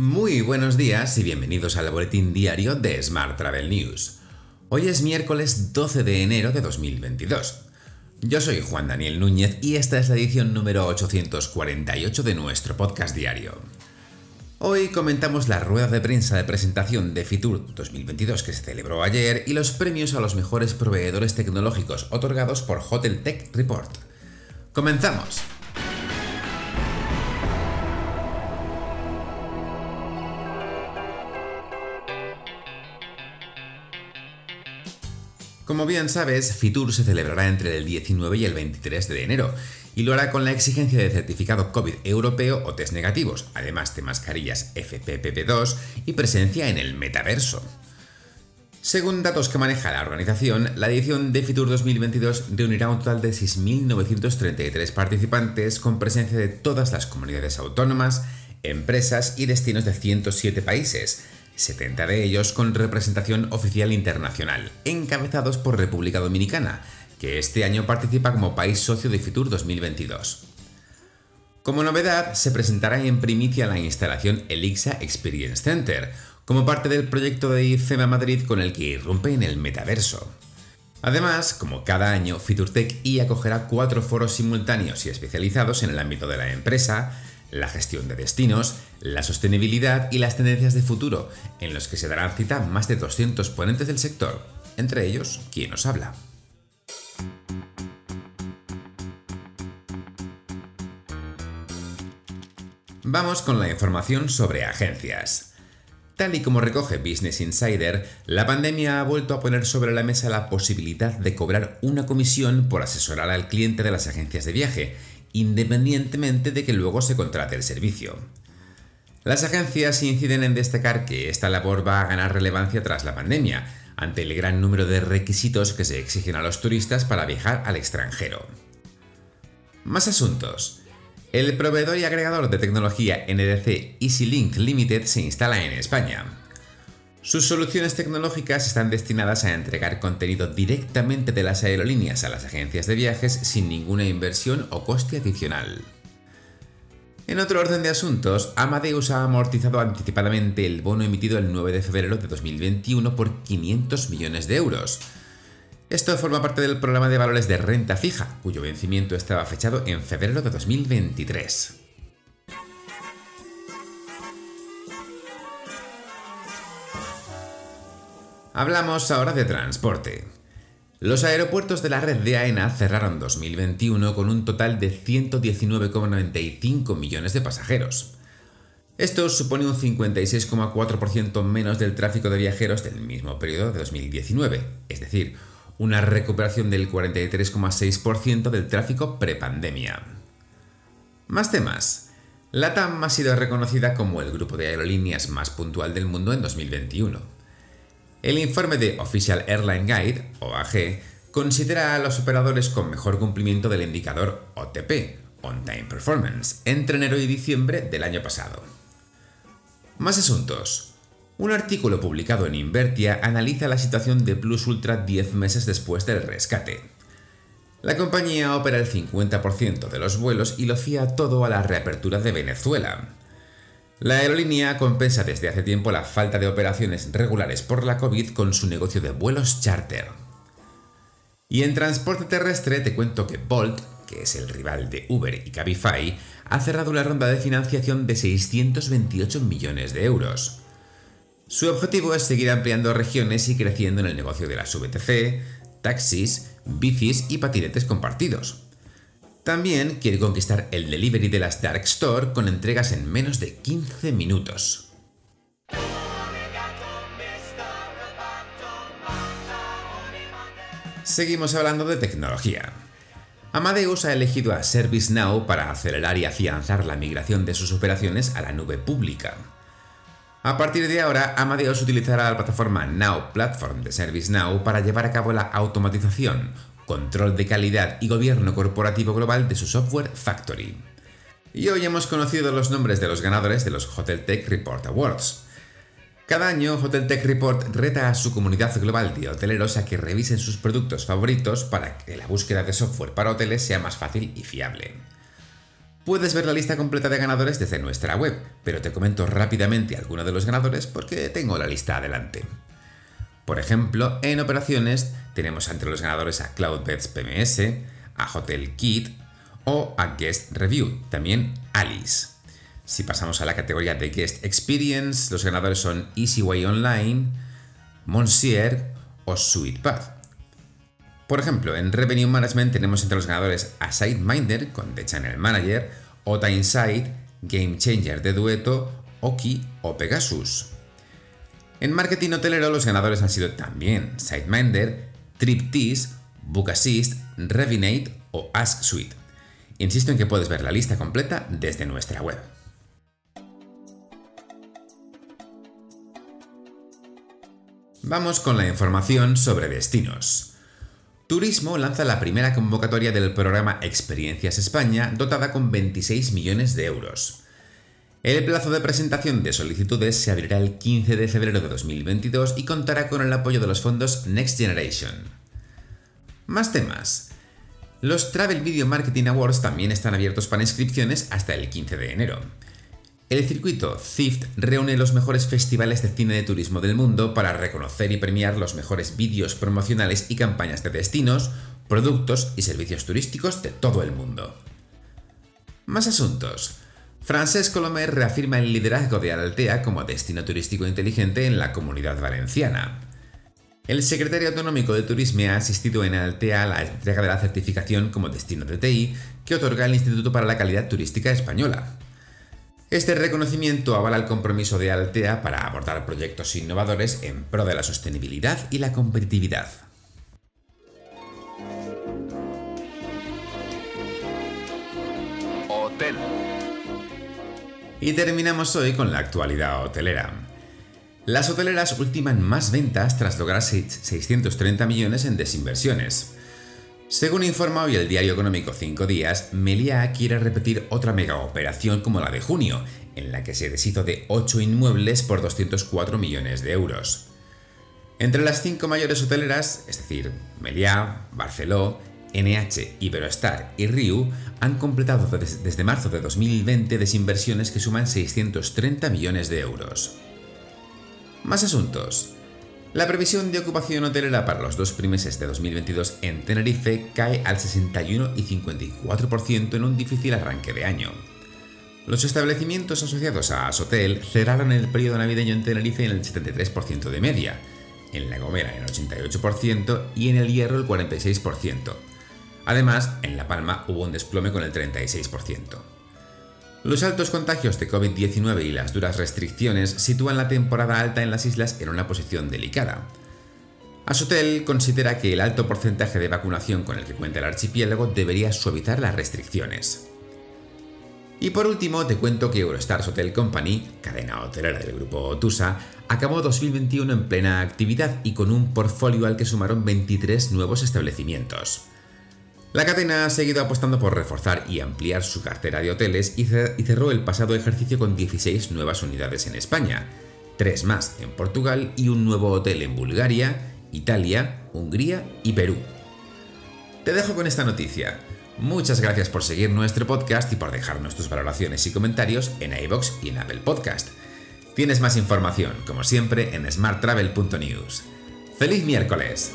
Muy buenos días y bienvenidos al boletín diario de Smart Travel News. Hoy es miércoles 12 de enero de 2022. Yo soy Juan Daniel Núñez y esta es la edición número 848 de nuestro podcast diario. Hoy comentamos la rueda de prensa de presentación de Fitur 2022 que se celebró ayer y los premios a los mejores proveedores tecnológicos otorgados por Hotel Tech Report. ¡Comenzamos! Como bien sabes, Fitur se celebrará entre el 19 y el 23 de enero y lo hará con la exigencia de certificado COVID europeo o test negativos, además de mascarillas FPPP2 y presencia en el metaverso. Según datos que maneja la organización, la edición de Fitur 2022 reunirá un total de 6.933 participantes con presencia de todas las comunidades autónomas, empresas y destinos de 107 países, 70 de ellos con representación oficial internacional, encabezados por República Dominicana, que este año participa como país socio de Fitur 2022. Como novedad, se presentará en primicia la instalación Elixa Experience Center, como parte del proyecto de IFEMA Madrid con el que irrumpe en el metaverso. Además, como cada año, FiturTech y acogerá cuatro foros simultáneos y especializados en el ámbito de la empresa, la gestión de destinos, la sostenibilidad y las tendencias de futuro, en los que se darán cita más de 200 ponentes del sector, entre ellos quien nos habla. Vamos con la información sobre agencias. Tal y como recoge Business Insider, la pandemia ha vuelto a poner sobre la mesa la posibilidad de cobrar una comisión por asesorar al cliente de las agencias de viaje independientemente de que luego se contrate el servicio. Las agencias inciden en destacar que esta labor va a ganar relevancia tras la pandemia, ante el gran número de requisitos que se exigen a los turistas para viajar al extranjero. Más asuntos. El proveedor y agregador de tecnología NDC EasyLink Limited se instala en España. Sus soluciones tecnológicas están destinadas a entregar contenido directamente de las aerolíneas a las agencias de viajes sin ninguna inversión o coste adicional. En otro orden de asuntos, Amadeus ha amortizado anticipadamente el bono emitido el 9 de febrero de 2021 por 500 millones de euros. Esto forma parte del programa de valores de renta fija, cuyo vencimiento estaba fechado en febrero de 2023. Hablamos ahora de transporte. Los aeropuertos de la red de AENA cerraron 2021 con un total de 119,95 millones de pasajeros. Esto supone un 56,4% menos del tráfico de viajeros del mismo periodo de 2019, es decir, una recuperación del 43,6% del tráfico prepandemia. Más temas. LATAM ha sido reconocida como el grupo de aerolíneas más puntual del mundo en 2021. El informe de Official Airline Guide, considera a los operadores con mejor cumplimiento del indicador OTP, On Time Performance, entre enero y diciembre del año pasado. Más asuntos. Un artículo publicado en Invertia analiza la situación de Plus Ultra 10 meses después del rescate. La compañía opera el 50% de los vuelos y lo fía todo a la reapertura de Venezuela, la aerolínea compensa desde hace tiempo la falta de operaciones regulares por la COVID con su negocio de vuelos charter. Y en transporte terrestre te cuento que Bolt, que es el rival de Uber y Cabify, ha cerrado una ronda de financiación de 628 millones de euros. Su objetivo es seguir ampliando regiones y creciendo en el negocio de las VTC, taxis, bicis y patinetes compartidos. También quiere conquistar el delivery de las Dark Store con entregas en menos de 15 minutos. Seguimos hablando de tecnología. Amadeus ha elegido a ServiceNow para acelerar y afianzar la migración de sus operaciones a la nube pública. A partir de ahora, Amadeus utilizará la plataforma Now Platform de ServiceNow para llevar a cabo la automatización, control de calidad y gobierno corporativo global de su software Factory. Y hoy hemos conocido los nombres de los ganadores de los Hotel Tech Report Awards. Cada año, Hotel Tech Report reta a su comunidad global de hoteleros a que revisen sus productos favoritos para que la búsqueda de software para hoteles sea más fácil y fiable. Puedes ver la lista completa de ganadores desde nuestra web, pero te comento rápidamente algunos de los ganadores porque tengo la lista adelante. Por ejemplo, en operaciones tenemos entre los ganadores a Cloudbeds PMS, a Hotel Kit o a Guest Review, también Alice. Si pasamos a la categoría de Guest Experience, los ganadores son EasyWay Online, Monsieur o SweetPath. Por ejemplo, en Revenue Management tenemos entre los ganadores a SiteMinder con The Channel Manager, Ota Insight, Game Changer de Dueto, Oki o Pegasus. En marketing hotelero los ganadores han sido también SiteMinder, TripTease, Book Assist, Revinate o Ask Suite. Insisto en que puedes ver la lista completa desde nuestra web. Vamos con la información sobre destinos. Turismo lanza la primera convocatoria del programa Experiencias España dotada con 26 millones de euros. El plazo de presentación de solicitudes se abrirá el 15 de febrero de 2022 y contará con el apoyo de los fondos Next Generation. Más temas. Los Travel Video Marketing Awards también están abiertos para inscripciones hasta el 15 de enero. El circuito CIFT reúne los mejores festivales de cine de turismo del mundo para reconocer y premiar los mejores vídeos promocionales y campañas de destinos, productos y servicios turísticos de todo el mundo. Más asuntos. Francesc Colomer reafirma el liderazgo de Altea como destino turístico inteligente en la comunidad valenciana. El secretario autonómico de Turismo ha asistido en Altea a la entrega de la certificación como destino de TI que otorga el Instituto para la Calidad Turística Española. Este reconocimiento avala el compromiso de Altea para abordar proyectos innovadores en pro de la sostenibilidad y la competitividad. Y terminamos hoy con la actualidad hotelera. Las hoteleras ultiman más ventas tras lograr 630 millones en desinversiones. Según informa hoy el diario económico 5 días, Meliá quiere repetir otra mega operación como la de junio, en la que se deshizo de 8 inmuebles por 204 millones de euros. Entre las 5 mayores hoteleras, es decir, Meliá, Barceló, NH, Iberostar y Riu, han completado desde marzo de 2020 desinversiones que suman 630 millones de euros. Más asuntos. La previsión de ocupación hotelera para los dos primeses de 2022 en Tenerife cae al 61 y 54% en un difícil arranque de año. Los establecimientos asociados a Asotel cerraron el periodo navideño en Tenerife en el 73% de media, en La Gomera en el 88% y en El Hierro el 46%. Además, en La Palma hubo un desplome con el 36%. Los altos contagios de COVID-19 y las duras restricciones sitúan la temporada alta en las islas en una posición delicada. Asotel considera que el alto porcentaje de vacunación con el que cuenta el archipiélago debería suavizar las restricciones. Y por último, te cuento que Eurostars Hotel Company, cadena hotelera del grupo Otusa, acabó 2021 en plena actividad y con un portfolio al que sumaron 23 nuevos establecimientos. La cadena ha seguido apostando por reforzar y ampliar su cartera de hoteles y cerró el pasado ejercicio con 16 nuevas unidades en España, 3 más en Portugal y un nuevo hotel en Bulgaria, Italia, Hungría y Perú. Te dejo con esta noticia. Muchas gracias por seguir nuestro podcast y por dejarnos tus valoraciones y comentarios en iBox y en Apple Podcast. Tienes más información, como siempre, en smarttravel.news. ¡Feliz miércoles!